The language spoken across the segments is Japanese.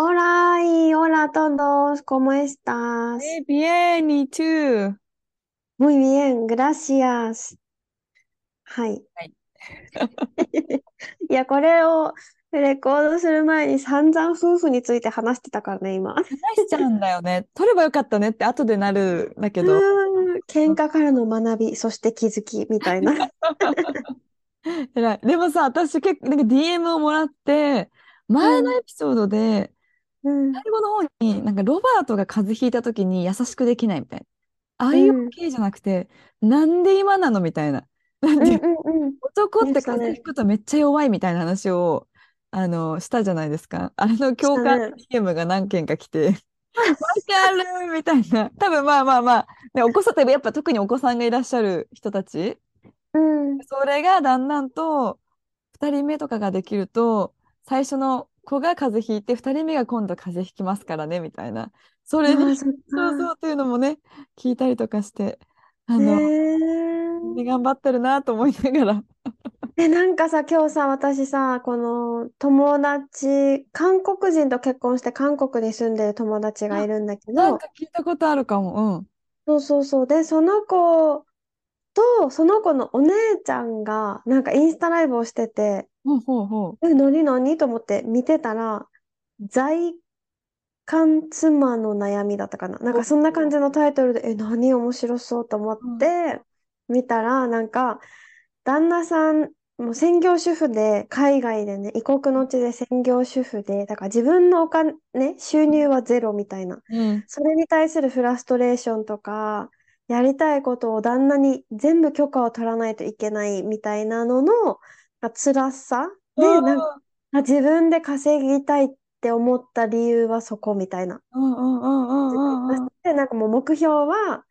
Hola y hola a todos, ¿cómo estás? Eh, bien, ¿y tú? Muy bien, gracias. はい。はいいや、これをレコードする前に散々夫婦について話してたからね、今。話しちゃうんだよね。取ればよかったねって後でなるんだけど。うーん喧嘩からの学び、そして気づきみたいな。偉い。でもさ、私結構なんか DM をもらって、前のエピソードで、うん、最後の方に、なんかロバートが風邪ひいた時に優しくできないみたいな。ああいううん系じゃなくて、なんで今なのみたいな。なんううんうん男って風邪ひくとめっちゃ弱いみたいな話を、あの、したじゃないですか。あれの共感ね DM が何件か来て、わかるみたいな。多分まあまあまあ、ね、お子さんってやっぱ特にお子さんがいらっしゃる人たち、うん。それがだんだんと2人目とかができると最初の子が風邪ひいて2人目が今度風邪ひきますからねみたいなそれにそうそか。うっていうのもね聞いたりとかしてあへの、え。ね頑張ってるなと思いながらえ、なんかさ、今日さ、私さ、この友達、韓国人と結婚して韓国に住んでる友達がいるんだけど、なんか聞いたことあるかもそうそうそう。で、その子と、その子のお姉ちゃんが、なんかインスタライブをしてて、うんほうほう。ほえ、何何？と思って見てたら、在韓妻の悩みだったかな。なんかそんな感じのタイトルで、え、何？面白そうと思って見たら、なんか、旦那さん、もう専業主婦で、海外でね、異国の地で専業主婦で、だから自分のお金、収入はゼロみたいな。ううん。それに対するフラストレーションとか、やりたいことを旦那に全部許可を取らないといけないみたいなののまあ辛さ？で、なんかあ自分で稼ぎたいって思った理由はそこみたいな。うんうんうんうんうんうん。で、なんかもう目標は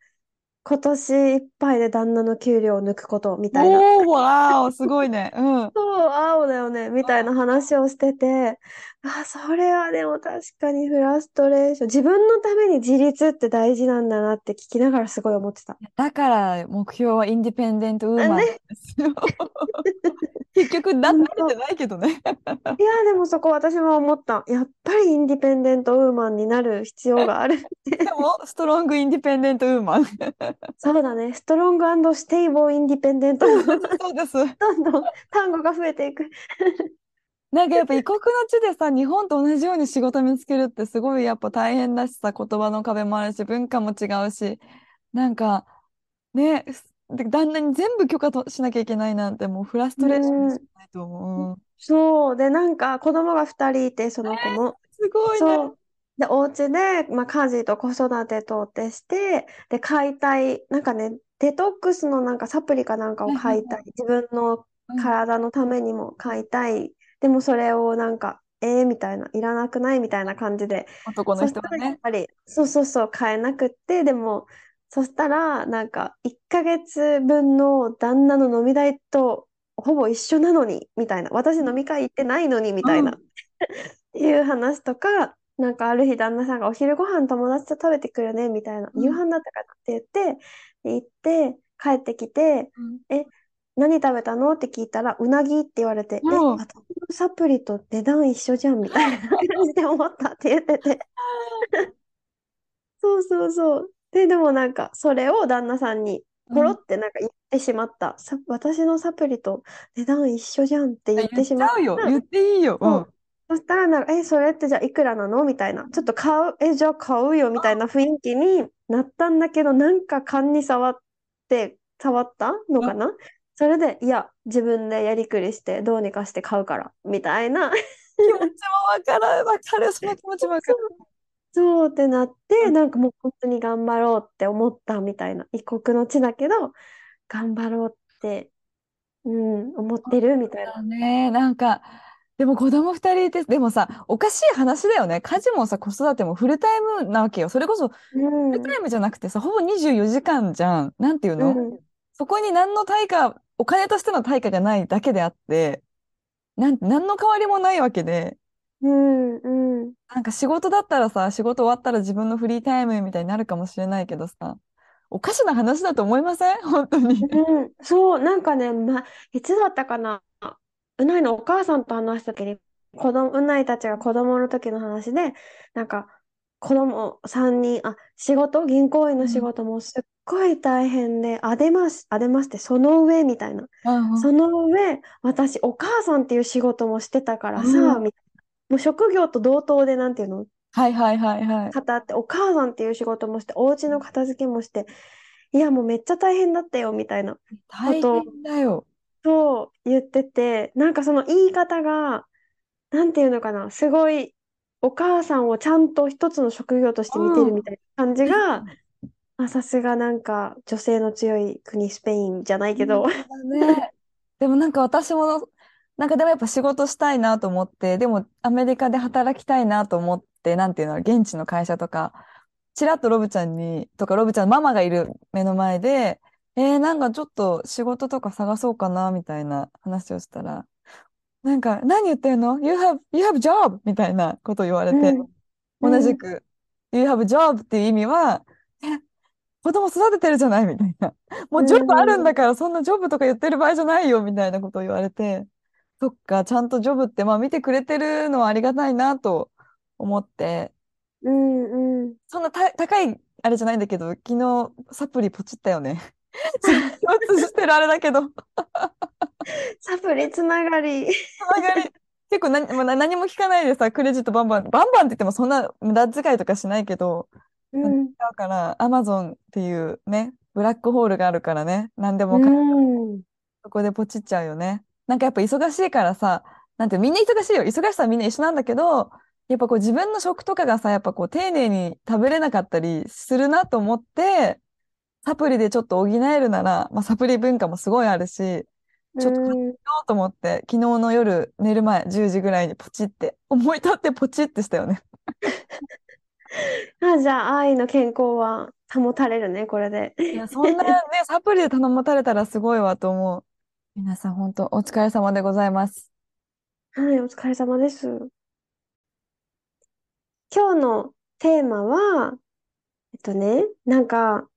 今年いっぱいで旦那の給料を抜くことみたいな。おーわーすごいねうんそう、青だよね、みたいな話をしてて、あ、それはでも確かにフラストレーション。自分のために自立って大事なんだなって聞きながらすごい思ってた。だから目標はインディペンデントウーマンですよ 結局な本慣当れてないけどねいや、でもそこ私も思った。やっぱりインディペンデントウーマンになる必要があるって。でも、ストロングインディペンデントウーマン。そうだね。ストロングステイボーインディペンデント。そうです。どんどん単語が増えていく。なんかやっぱ異国の地でさ、日本と同じように仕事見つけるってすごいやっぱ大変だしさ、言葉の壁もあるし、文化も違うし、なんかね、で旦那に全部許可としなきゃいけないなんてもうフラストレーションしかないと思う。うんそう。で、なんか子供が2人いて、その子も。すごいね。で、お家で、まあ、家事と子育てとってして、で、買いたい、なんかね、デトックスのなんかサプリかなんかを買いたい。自分のうん体のためにも買いたい。でもそれをなんか、えー、みたいな、いらなくないみたいな感じで。男の人はね。らやっぱり、そうそうそう、買えなくって、でも、そしたら、なんか、1ヶ月分の旦那の飲み代とほぼ一緒なのに、みたいな。私飲み会行ってないのに、みたいな。うんいう話とか、なんかある日旦那さんがお昼ご飯友達と食べてくるね、みたいな。うん夕飯だったかなって言って、で行って、帰ってきて、うん何食べたのって聞いたら、うなぎって言われて、え、うん私のサプリと値段一緒じゃんみたいな感じで思ったって言ってて。そうそうそう。で、でもなんか、それを旦那さんに、ポロってなんか言ってしまった。さ、私のサプリと値段一緒じゃんって言っ言ってちしまっゃうよ。た。言っていいよ。そうそしたらなえ、それってじゃあいくらなの？みたいな。ちょっと買う、え、じゃあ買うよみたいな雰囲気になったんだけど、なんか勘に触って、触ったのかな？それで、いや、自分でやりくりして、どうにかして買うから、みたいな。気持ちもわかる。わかる。その気持ちもわかる。そうってなっうて、んなんかもう本当に頑張ろうって思ったみたいな。異国の地だけど、頑張ろうって、うん、思ってるみたいな。だね。なんか、でも子供二人いて、でもさ、おかしい話だよね。家事もさ、子育てもフルタイムなわけよ。それこそフうんルタイムじゃなくてさ、ほぼ24時間じゃん。なんていうの？うんそこに何の対価、お金としての対価がないだけであって、なん、何の変わりもないわけで、うんうんなんか仕事だったらさ、仕事終わったら自分のフリータイムみたいになるかもしれないけどさ、おかしな話だと思いません？本当に。うん、そうなんかね、ま、いつだったかなうないのお母さんと話した時に子供うないたちが子供の時の話でなんか子供3人あ仕事銀行員の仕事もすっごい大変であ出ますあ出ますってその上みたいな。うんその上私お母さんっていう仕事もしてたからうん。さみたいな。もう職業と同等でなんていうの？はいはいはいはい。方ってお母さんっていう仕事もしてお家の片付けもしていやもうめっちゃ大変だったよみたいな大変だよ。と言ってて、なんかその言い方が、なんていうのかな、すごいお母さんをちゃんと一つの職業として見てうん。るみたいな感じが、あ、さすがなんか女性の強い国スペインじゃないけど。ね。でもなんか私も、なんかでもやっぱ仕事したいなと思って、でもアメリカで働きたいなと思って、なんていうの、現地の会社とか、ちらっとロブちゃんに、とかロブちゃんママがいる目の前で、えー、なんかちょっと仕事とか探そうかなみたいな話をしたら、なんか何言ってんの ?You have, you have job! みたいなこと言われて、うん、うん、同じく You have job っていう意味は、え、子供育ててるじゃない？みたいな。もううジョブあるんん、だからそんなジョブとか言ってる場合じゃないよみたいなことを言われて、そっか、ちゃんとジョブってまあ見てくれてるのはありがたいなと思って、うん、うん。そんなた高いあれじゃないんだけど、昨日サプリポチったよね。共通してるあれだけど、サプリつながり。つながり、結構何、まあ、な何も聞かないでさ、クレジットバンバン、バンバンって言ってもそんな無駄遣いとかしないけど、うん、うから、アマゾンっていうね、ブラックホールがあるからね、何でうもかん、そこでポチっちゃうよね。なんかやっぱ忙しいからさ、なんてみんな忙しいよ。忙しさはみんな一緒なんだけど、やっぱこう自分の食とかがさ、やっぱこう丁寧に食べれなかったりするなと思って、サプリでちょっと補えるなら、まあ、サプリ文化もすごいあるし、うちょっと買。ようと思って、昨日の夜寝る前10時ぐらいにポチって、思い立ってポチってしたよね。あ、じゃあ愛の健康は保たれるね、これで。いや、そんなね、サプリで頼まされたらすごいわと思う。皆さん本当お疲れ様でございます。はい、お疲れ様です。今日のテーマは、えっとね、なんか、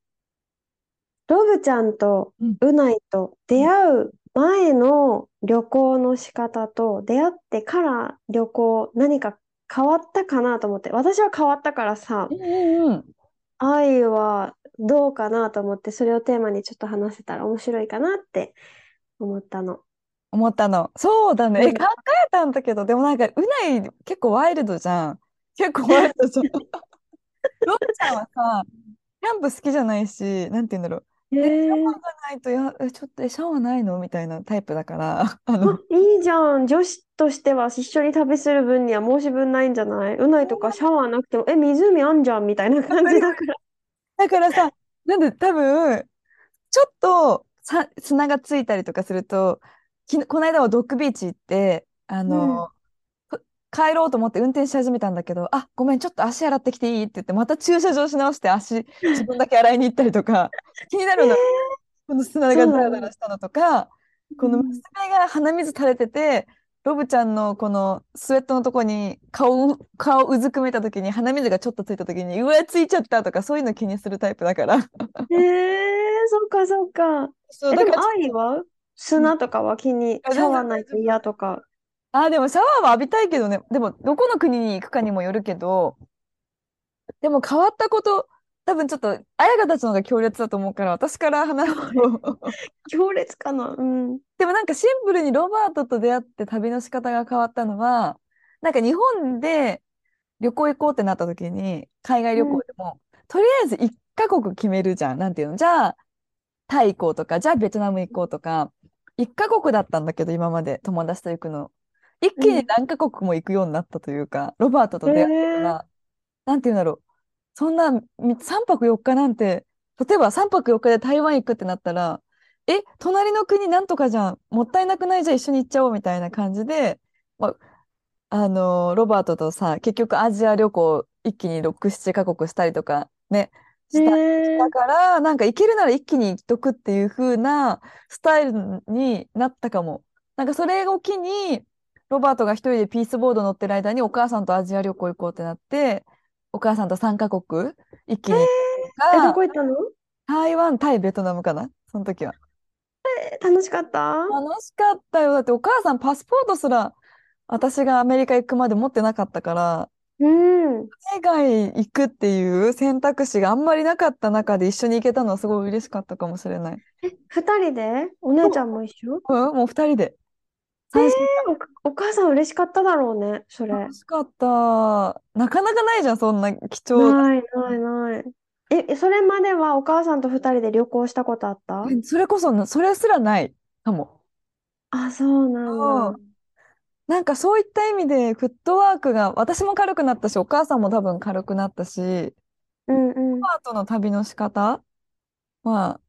ロブちゃんとうん。うないとうん出会う前の旅行の仕方と出会ってから旅行何か変わったかなと思って。私は変わったからさ、うんうん。愛はどうかなと思ってそれをテーマにちょっと話せたら面白いかなって思ったの。思ったの。そうだね。え、考うん。えたんだけど、でもなんか、うない結構ワイルドじゃん。結構ワイルドじゃん。ロブちゃんはさ、キャンプ好きじゃないし、なんて言うんだろう。ええ、シャワー、ーがないと、や、え、ちょっと、え、シャワーないの？みたいなタイプだから、ああ、の、いいじゃん。女子としては一緒に旅する分には申し分ないんじゃない？うないとかシャワーなくても、え、湖あんじゃんみたいな感じだから。だからさ、なんで多分、ちょっとさ、砂がついたりとかすると、き、この間はドッグビーチ行って、あうん。の、ふ帰ろうと思って運転し始めたんだけど、あ、ごめん、ちょっと足洗ってきていいって言って、また駐車場し直して足、自分だけ洗いに行ったりとか、気になるの。えこの砂がザラザそうだね。ラしたのとか、この娘うん。が鼻水垂れてて、ロブちゃんのこのスウェットのとこに顔、顔うずくめた時に鼻水がちょっとついた時に、うわ、ついちゃったとか、そういうの気にするタイプだから。えー、そっかそっか。そう、だから愛は？うん砂とかは気に、あ、シャ全然ワーないと。嫌とか。あ、でもシャワーは浴びたいけどね、でもどこの国に行くかにもよるけど、でも変わったこと、多分ちょっと、綾香たちの方が強烈だと思うから、私から話すと強烈かな。うん。でもなんかシンプルにロバートと出会って旅の仕方が変わったのは、なんか日本で旅行行こうってなった時に、海外旅行うん。でも、とりあえず一カ国決めるじゃん。なんていうの？じゃあ、タイ行こうとか、じゃあベトナム行こうとか、一カ国だったんだけど、今まで友達と行くの。一気にうん。何カ国も行くようになったというか、ロバートえと出会ってかー、ら、なんていうんだろう。そんな3泊4日なんて、例えば3泊4日で台湾行くってなったら、え、隣の国なんとかじゃん、もったいなくない？じゃあ一緒に行っちゃおうみたいな感じで、まあ、あの、ロバートとさ、結局アジア旅行一気に6、7カ国したりとかね、ねした、したえ。から、なんか行けるなら一気に行っとくっていう風なスタイルになったかも。なんかそれを機に、ロバートが一人でピースボード乗ってる間にお母さんとアジア旅行行こうってなって、お母さんと3カ国一気にえ、どが、こ行ったの？台湾、タイ、ベトナムかな？その時は。え楽しかった？楽しかったよ。だってお母さんパスポートすら私がアメリカ行くまで持ってなかったから、うん。海外行くっていう選択肢があんまりなかった中で一緒に行けたのはすごい嬉しかったかもしれない。え、二人で？お姉ちゃんも一緒？うん、もう二人で。お、お母さん嬉しかっただろうね、それ。楽しかった。なかなかないじゃん、そんな貴重な。ないないない。え、それまではお母さんと二人で旅行したことあった？それこそな、それすらないかも。あ、そうなんだ。うんなんかそういった意味でフットワークが私も軽くなったし、お母さんも多分軽くなったし、うんうん。パートの旅の仕方は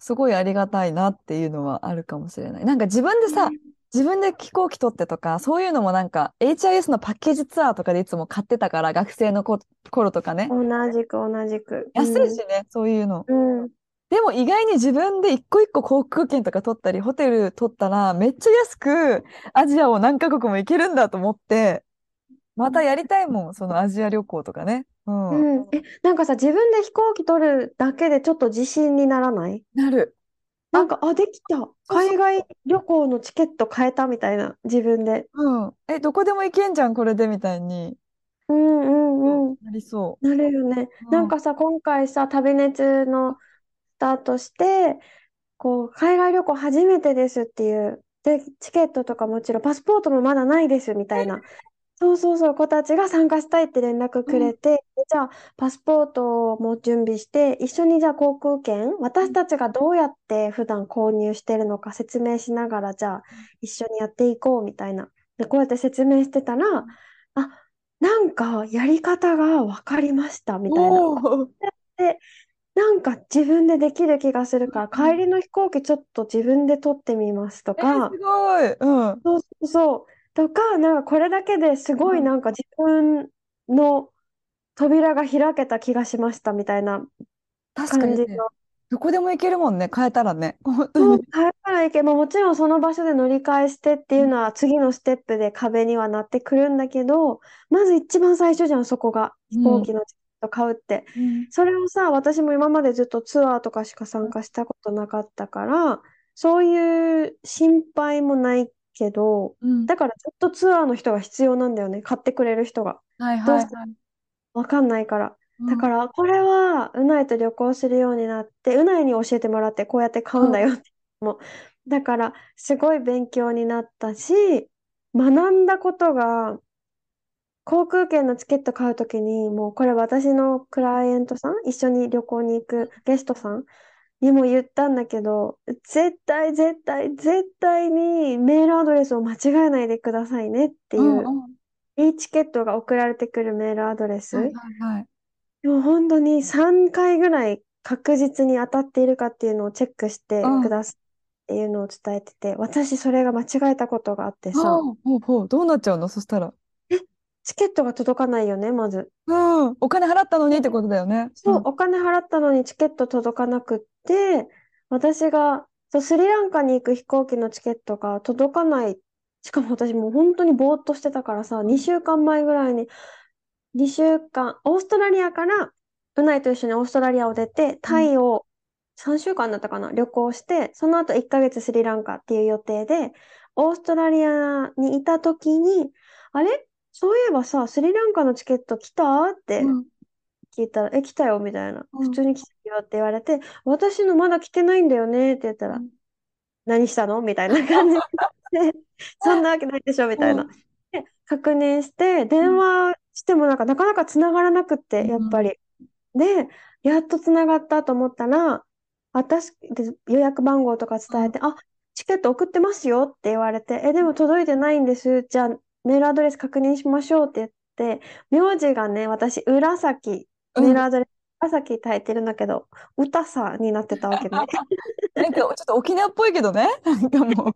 すごいありがたいなっていうのはあるかもしれない。なんか自分でさ、自分で飛行機取ってとか、そういうのもなんか HIS のパッケージツアーとかでいつも買ってたから、学生のこ頃とかね。同じく同じく。安いしね、そういうの。うん。うん。でも意外に自分で一個一個航空券とか取ったり、ホテル取ったら、めっちゃ安くアジアを何カ国も行けるんだと思って、またやりたいもん、そのアジア旅行とかね。うん。うん。え、なんかさ、自分で飛行機取るだけでちょっと自信にならない？なる。あ、なんか、あ、できた。海外旅行のチケット買えたみたいな、自分で。うん。え、どこでも行けんじゃん、これで、みたいに。うんうんうん。そうなりそなるよね。う。うん。なんかさ、今回さ、旅熱のスタートして、こう、海外旅行初めてですっていう。で、チケットとかもちろん、パスポートもまだないですみたいな。そうそうそう、子たちが参加したいって連絡くうんれて、でじゃあ、パスポートも準備して、一緒にじゃあ航空券、私たちがどうやって普段購入してるのか説明しながら、じゃあ、一緒にやっていこうみたいな。で、こうやって説明してたら、あ、なんかやり方が分かりましたみたいな。おお。で、なんか自分でできる気がするから、帰りの飛行機ちょっと自分で取ってみますとえー、か、すごい。うん。そうそうそう。とか、なんかこれだけですごいうんなんか自分の扉が開けた気がしましたみたいな確かにね、感じの。どこでも行けるもんね、変えたらね。本当に。もう帰らないけど、もちろんその場所で乗り換えしてっていうのは次のステップで壁にはなってくるんだけど、まず一番最初じゃん、そこが飛行うん。機のチケット買うって。うん。それをさ、私も今までずっとツアーとかしか参加したことなかったから、そういう心配もないけど、うんだからずっとツアーの人が必要なんだよね。買ってくれる人が。はいどうしてはいはい。わかんないから。うん。だから、これは、うないと旅行するようになって、うないに教えてもらって、こうやって買うんだうん。よって。もうだから、すごい勉強になったし、学んだことが、航空券のチケット買うときに、もうこれ私のクライアントさん、一緒に旅行に行くゲストさんにも言ったんだけど、絶対絶対絶対にメールアドレスを間違えないでくださいねってういう。いいチケットが送られてくるメールアドレはいス。はいはい。でも本当に3回ぐらい確実に当たっているかっていうのをチェックしてくださいっていうのを伝えてて、私それが間違えたことがあってあ、さ、ほうほう。どうなっちゃうの？そしたら。え、チケットが届かないよね、まず。うん。お金払ったのにってことだよね。うそう、ん。お金払ったのにチケット届かなくって、私がそうスリランカに行く飛行機のチケットが届かない。しかも私もう本当にぼーっとしてたからさ、2週間前ぐらいに、2週間、オーストラリアから、うないと一緒にオーストラリアを出て、うん。タイを3週間だったかな、旅行して、その後1ヶ月スリランカっていう予定で、オーストラリアにいた時に、あれ？そういえばさ、スリランカのチケット来た？ってうん。聞いたら、え、来たよ、みたいな。うん。普通に来たよって言われて、私のまだ来てないんだよねって言ったら、うん。何したの？みたいな感じで、そんなわけないでしょ、みたいな。うん。で、確認して、電うん話してもなんかなかなか繋がらなくっうて、やっぱん。り。で、やっと繋がったと思ったら、私で予約番号とか伝えて、あ、チケット送ってますよって言われて、え、でも届いてないんです。じゃあ、メールアドレス確認しましょうって言って、名字がね、私、浦崎、うん。メールアドレス朝聞いてるんだけど、歌さになってたわけね。なんかちょっと沖縄っぽいけどね。なんかもう。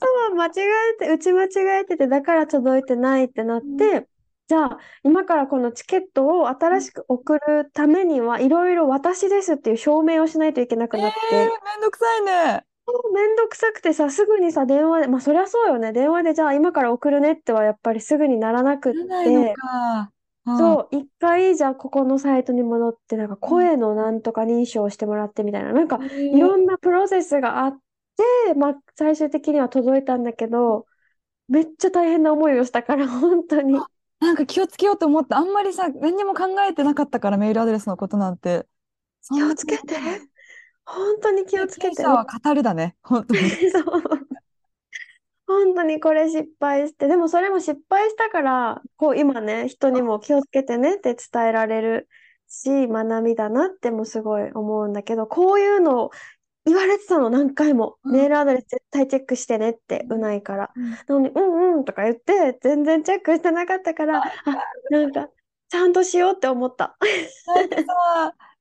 そう、間違えて、うち間違えてて、だから届いてないってなって、じゃあ、今からこのチケットを新しく送るためには、いろいろ私ですっていう証明をしないといけなくなっえー、て、めんどくさいね。めんどくさくてさ、すぐにさ、電話で、まあそりゃそうよね。電話でじゃあ今から送るねってはやっぱりすぐにならなくっならないのて、か。うんそう、一回じゃあここのサイトに戻って、なんかうん声のなんとか認証してもらってみたいな、なんかえいろーんなプロセスがあって、まあ最終的には届いたんだけど、めっちゃ大変な思いをしたから、本当に。なんか気をつけようと思って、あんまりさ、何にも考えてなかったから、メールアドレスのことなんて。気をつけて。本当に気をつけて。は語るだね。本当に。そう。本当にこれ失敗して、でもそれも失敗したから、こう今ね、人にも気をつけてねって伝えられるし、学びだなってもすごい思うんだけど、こういうのを言われてたの何回も。うんメールアドレス絶対チェックしてねって、うないから。うんなのに、うんうんとか言って、全然チェックしてなかったから、あ、なんか、ちゃんとしようって思った。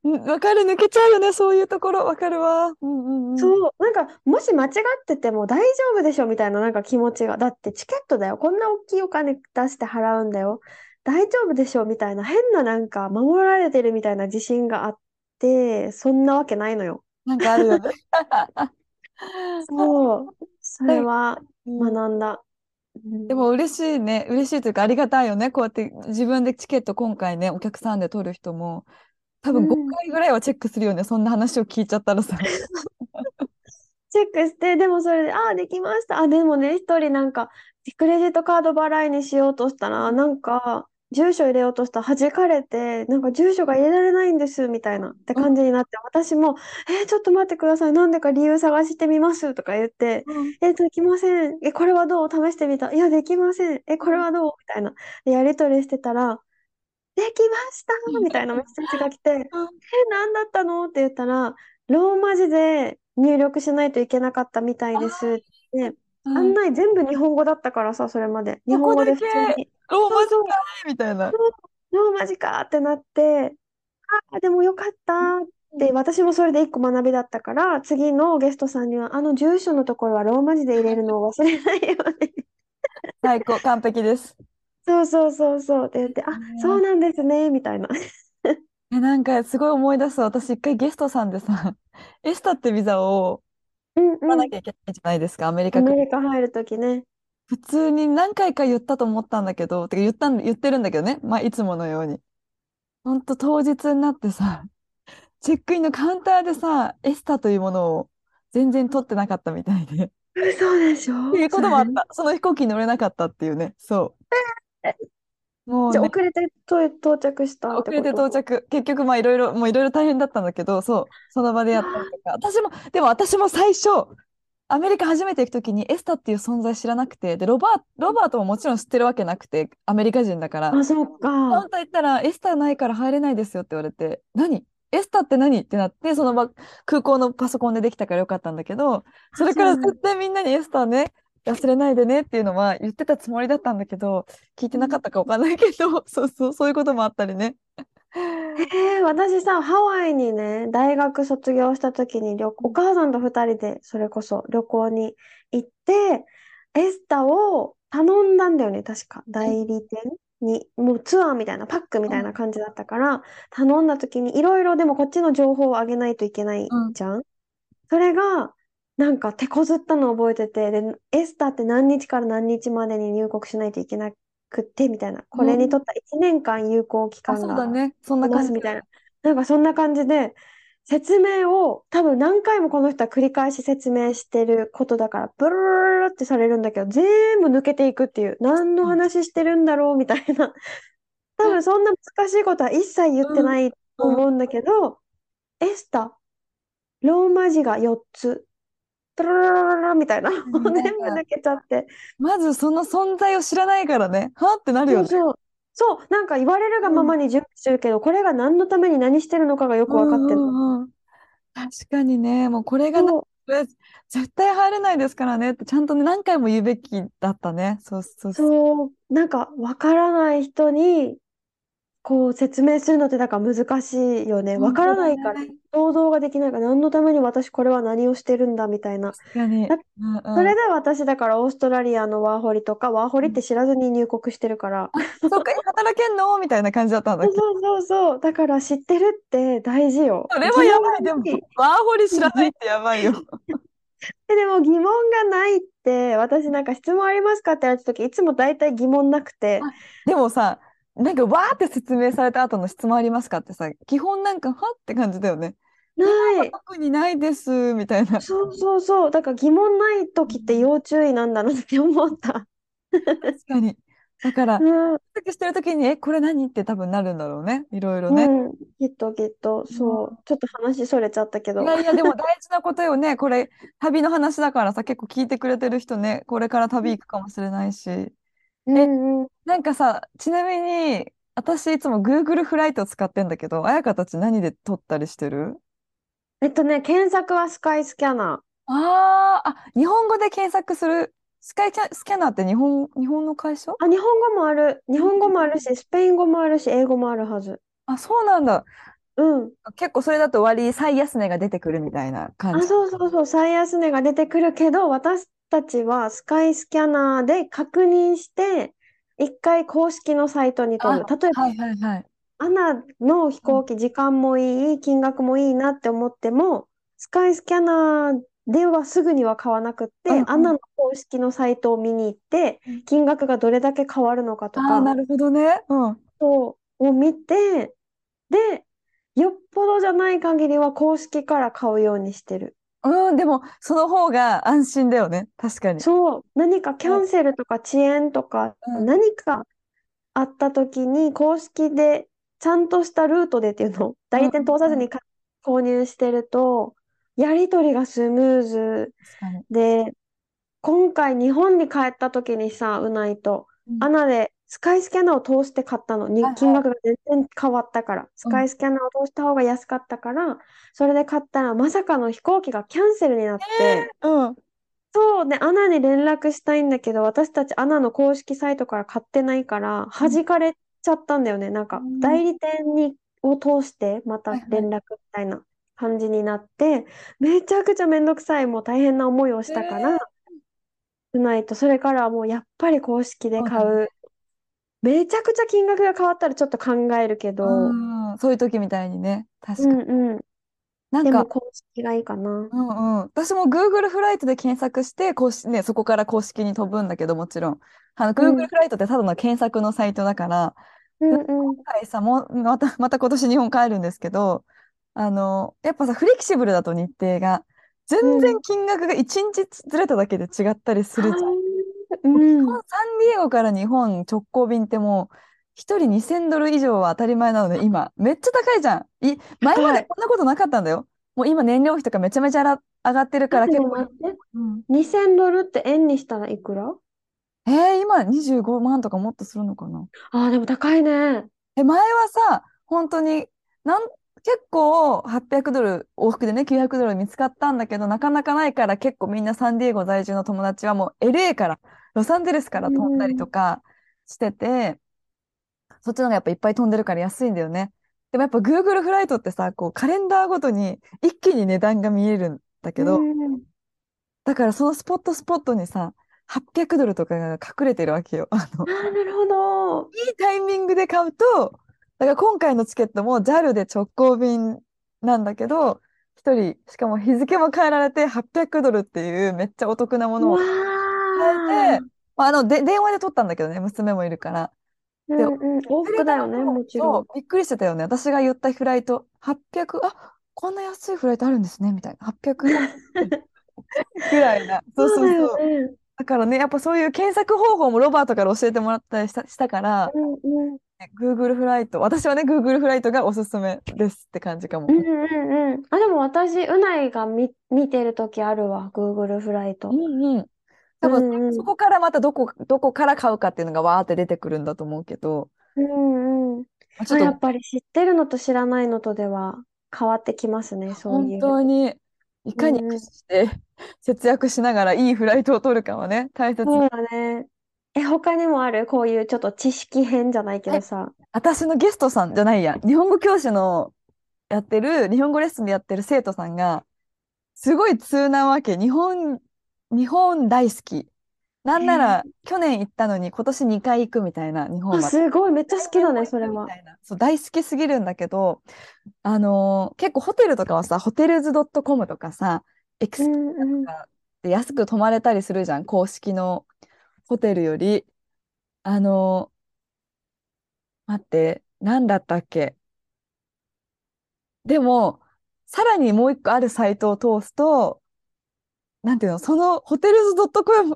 わかる、抜けちゃうよね、そういうところ。わかるわ。うんうんうん。そう、なんか、もし間違ってても大丈夫でしょみたいななんか気持ちが。だってチケットだよ。こんな大きいお金出して払うんだよ。大丈夫でしょみたいな変ななんか守られてるみたいな自信があって、そんなわけないのよ。なんかあるよね。そう、それはうん学んだ。うんでも嬉しいね。嬉しいというかありがたいよね。こうやって自分でチケット今回ね、お客さんで取る人も、多分うん5回ぐらいはチェックするよね。そんな話を聞いちゃったらさ。チェックして、でもそれで、ああ、できました。あ、でもね、一人なんか、クレジットカード払いにしようとしたら、なんか、住所入れようとしたら弾かれて、なんか住所が入れられないんです、みたいな、って感じになって、私も、えーちょっと待ってください。なんでか理由探してみます、とか言って、え、できません。え、これはどう？試してみた。いや、できません。え、これはどう？みたいな。でやり取りしてたら、できましたみたいなメッセージが来て、え、何だったの？って言ったら、ローマ字で入力しないといけなかったみたいですって。うん案内全部日本語だったからさ、それまで。日本語で普通に。ローマ字かいみたいな。ローマ字かってなって、あ、でもよかったって、私もそれで一個学びだったから、次のゲストさんには、あの住所のところはローマ字で入れるのを忘れないように。最高、完璧です。そうそうそうそうって言って、あ、そうなんですね、みたいな。え、なんかすごい思い出す。私一回ゲストさんでさ、エスタってビザをうん取らう。なんきゃいけないじゃないですか、アメリカアメ来る。リカ入るときね。普通に何回か言ったと思ったんだけど、てか言ったん、言ってるんだけどね。まあ、いつものように。ほんと当日になってさ、チェックインのカウンターでさ、エスタというものを全然取ってなかったみたいで。っ嘘でしょ？ていうこともあった。その飛行機に乗れなかったっていうね。そう。もうね、遅れてと到着した遅れて到着。結局、まあいろいろ、もういろいろ大変だったんだけど、そう、その場でやったりとか。私も、でも私も最初、アメリカ初めて行くときにエスタっていう存在知らなくて、で、ロバー、ロバートももちろん知ってるわけなくて、アメリカ人だから。あ、そっ本か。当言ったら、エスタないから入れないですよって言われて、何？エスタって何？ってなって、その場、空港のパソコンでできたからよかったんだけど、それから絶対みんなにエスタね、忘れないでねっていうのは言ってたつもりだったんだけど、聞いてなかったかわかんないけど、そうそう、そういうこともあったりね。えー、私さ、ハワイにね、大学卒業した時に旅、お母さんと二人で、それこそ旅行に行って、エスタを頼んだんだよね、確か。代理店に、もうツアーみたいな、パックみたいな感じだったから、頼んだ時にいろいろでもこっちの情報をあげないといけないうんじゃん。それが、なんか手こずったのを覚えてて、で、エスタって何日から何日までに入国しないといけなくって、みたいな。これにとった1年間有効期あ、間がそうだね。そんなま感じ。すみたいな。なんかそんな感じで、説明を多分何回もこの人は繰り返し説明してることだから、ブルルルルってされるんだけど、全部抜けていくっていう、何の話してるんだろうみたいな。多分そんな難しいことは一切言ってないと思うんだけど、エスタ、ローマ字が4つ、ブルルルルルルみたいな、全部抜けちゃって。まずその存在を知らないからね。はってなるよね。そうそう。そう、なんか言われるがままに準備してるけど、これが何のために何してるのかがよく分かってる。うんうん確かにね、もうこれが絶対入れないですからねってちゃんとね何回も言うべきだったね。そうそうそう。そう、なんかわからない人にこう説明するのってだから難しいよね。わから本当だないから、ね。想像ができないから、何のために私これは何をしてるんだみたいな。確かに。だうんうん。それで私だからオーストラリアのワーホリとか、ワーホリって知らずに入国してるから。そっか、え働けんの？みたいな感じだったんだっけそうそうそうそう。だから知ってるって大事よ。それはやばい。でも疑問がない、ワーホリ知らないってやばいよ。えでも疑問がないって、私なんか質問ありますかって言われた時、いつも大体疑問なくて、あでもさ、なんかわーって説明された後の質問ありますかってさ、基本なんかはって感じだよね。ない。特にないです、みたいな。そうそうそう。だから疑問ない時って要注意なんだなって思った。確かに。だから、うん、してるときに、え、これ何って多分なるんだろうね。いろいろね。うん、きっときっと、そう。ちょっと話それちゃったけど。いやいや、でも大事なことよね。これ、旅の話だからさ、結構聞いてくれてる人ね、これから旅行くかもしれないし。うんうん。なんかさ、ちなみに、私いつも Google フライト使ってんだけど、あやかたち何で撮ったりしてる？えっとね、検索はスカイスキャナあーあ、日本語で検索する？スカイキャスキャナーって日本、日本の会社？ー。あ、日本語もある。日本語もあるし、スペイン語もあるし、英語もあるはず。あ、そうなんだ。うん。結構それだと割り最安値が出てくるみたいな感あ、じ。そうそうそう、最安値が出てくるけど、私たちはスカイスキャナーで確認して、一回公式のサイトに飛ぶ。あ例えば、はいはいはい。アナの飛行機、時間もいい、金額もいいなって思っても、スカイスキャナーではすぐには買わなくって、うんうんアナの公式のサイトを見に行ってうん、金額がどれだけ変わるのかとああ、なか、るほどね。うん。そうを見て、で、よっぽどじゃない限りは公式から買うようにしてる。うん、でも、その方が安心だよね。確かに。そう、何かキャンセルとか遅延とか、うん何かあった時に公式でちゃんとしたルートでっていうのを代理店通さずにか購入してると、やり取りがスムーズ。で、今回日本に帰った時にさ、うないと、うんアナでスカイスキャナーを通して買ったの。にはいはい。金額が全然変わったから、スカイスキャナーを通した方が安かったから、それで買ったらまさかの飛行機がキャンセルになって、うん。そう。ね、アナに連絡したいんだけど、私たちアナの公式サイトから買ってないから、弾かれちゃったんだよね。なんかうん、代理店にを通して、またはいはい。連絡みたいな感じになって、めちゃくちゃめんどくさい、もう大変な思いをしたかへら、ないと、それからはもうやっぱり公式で買う。めちゃくちゃ金額が変わったらちょっと考えるけど、うん、そういう時みたいにね。確うかに。んうん。なんか、でも公式がいいかな。うんうん。私も Google フライトで検索して、公式、ね、そこから公式に飛ぶんだけど、もちろん。あの、うん Google フライトってただの検索のサイトだから、うんうん。今回さ、もう、また、また今年日本帰るんですけど、あの、やっぱさ、フレキシブルだと日程が、全然金額が1日ずれただけで違ったりするじゃん。うん。サンディエゴから日本直行便ってもう、一人2000ドル以上は当たり前なので、今、めっちゃ高いじゃん。い、前までこんなことなかったんだよ。もう今燃料費とかめちゃめちゃ上がってるからで結構、うん2000ドルって円にしたらいくら？えー、今25万とかもっとするのかな？ああ、でも高いね。え、前はさ、本当に、なん、結構800ドル、往復でね、900ドル見つかったんだけど、なかなかないから結構みんなサンディエゴ在住の友達はもう LA から、ロサンゼルスから飛んだりとかしてて、そっちの方がやっぱいっぱい飛んでるから安いんだよね。でもやっぱ Google フライトってさ、こうカレンダーごとに一気に値段が見えるんだけど、うんだからそのスポットスポットにさ、800ドルとかが隠れてるわけよ。あの、なるほど。いいタイミングで買うと、だから今回のチケットも JAL で直行便なんだけど、一人、しかも日付も変えられて800ドルっていうめっちゃお得なものをわ変えて、まあ、あので電話で取ったんだけどね、娘もいるから。ー。でうんうん。往復だよね、もちろん。そう、びっくりしてたよね。私が言ったフライト、800、あ、こんな安いフライトあるんですね、みたいな。800 ぐらいな。そうそうだよそう。ね。だからね、やっぱそういう検索方法もロバートから教えてもらったりした、したから、うんうん。Google フライト、私はね、Google フライトがおすすめですって感じかも。うんうんうん。あ、でも私、うないが見、見てるときあるわ、Google フライト。うんうん。多分、そこからまたどこ、どこから買うかっていうのがわーって出てくるんだと思うけど、うんうん。まあ、ちょあ、っとやっぱり知ってるのと知らないのとでは変わってきますね、そう本いう。当にいかにうんうん駆使して節約しながらいいフライトを取るかはね、大切。そうだね。え、他にもある？こういうちょっと知識編じゃないけどさ。私のゲストさんじゃないや、日本語教師のやってる、日本語レッスンでやってる生徒さんが、すごい通なわけ。日本、日本大好き。なんなら、去年行ったのに今年2回行くみたいな、日本あ、は。すごい、めっちゃ好きだね、それは。そう、大好きすぎるんだけど、あのー結構ホテルとかはさ、ホテルズ .com とかさ、エクスうんうん。で安く泊まれたりするじゃん、公式のホテルより。あのー待って、なんだったっけ？でも、さらにもう一個あるサイトを通すと、なんていうの、そのホテルズ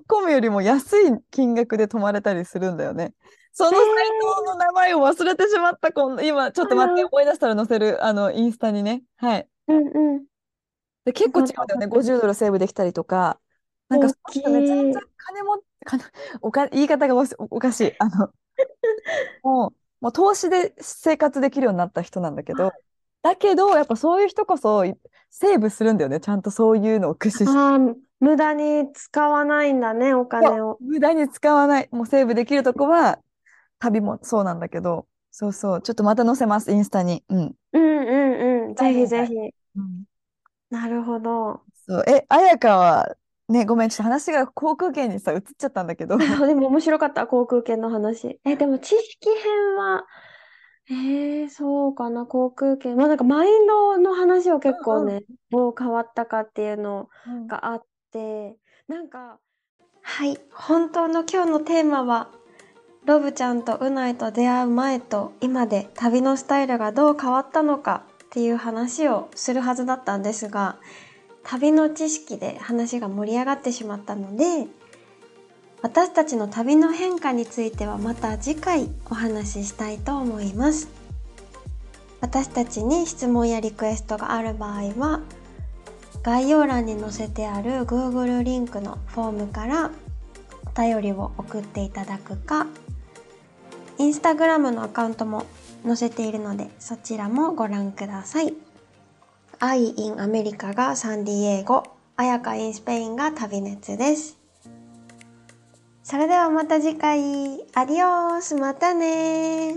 .com よりも安い金額で泊まれたりするんだよね。そのサイトの名前を忘れてしまった、今ちょっと待って、思い出したら載せる、あの、インスタにね。はい。うんうん。で、結構違うんだよね。50ドルセーブできたりとか。なんか、大その人めちゃめちゃ金も、金おか、言い方がおかしい。あの、もう、もう投資で生活できるようになった人なんだけど、だけど、やっぱそういう人こそいセーブするんだよね。ちゃんとそういうのを駆使して。無駄に使わないんだね、お金を。無駄に使わない。もうセーブできるとこは、旅もそうなんだけど、そうそう。ちょっとまた載せます、インスタに。うん。うんうんうん。ぜひぜひ。うんなるほど。そう。え、彩香は、ね、ごめん、ちょっと話が航空券にさ、移っちゃったんだけど。でも面白かった、航空券の話。え、でも知識編は、えー、そうかな、航空券。まあなんかマインドの話を結構ね、どう変わったかっていうのうん。があって、なんか、はい、本当の今日のテーマは、ロブちゃんとうないと出会う前と今で旅のスタイルがどう変わったのかっていう話をするはずだったんですが、旅の知識で話が盛り上がってしまったので、私たちの旅の変化についてはまた次回お話ししたいと思います。私たちに質問やリクエストがある場合は概要欄に載せてある Google リンクのフォームからお便りを送っていただくか Instagram のアカウントも載せているのでそちらもご覧ください。I in アメリカがサンディエゴ、あやか in スペインが旅熱です。それではまた次回。アディオース。またね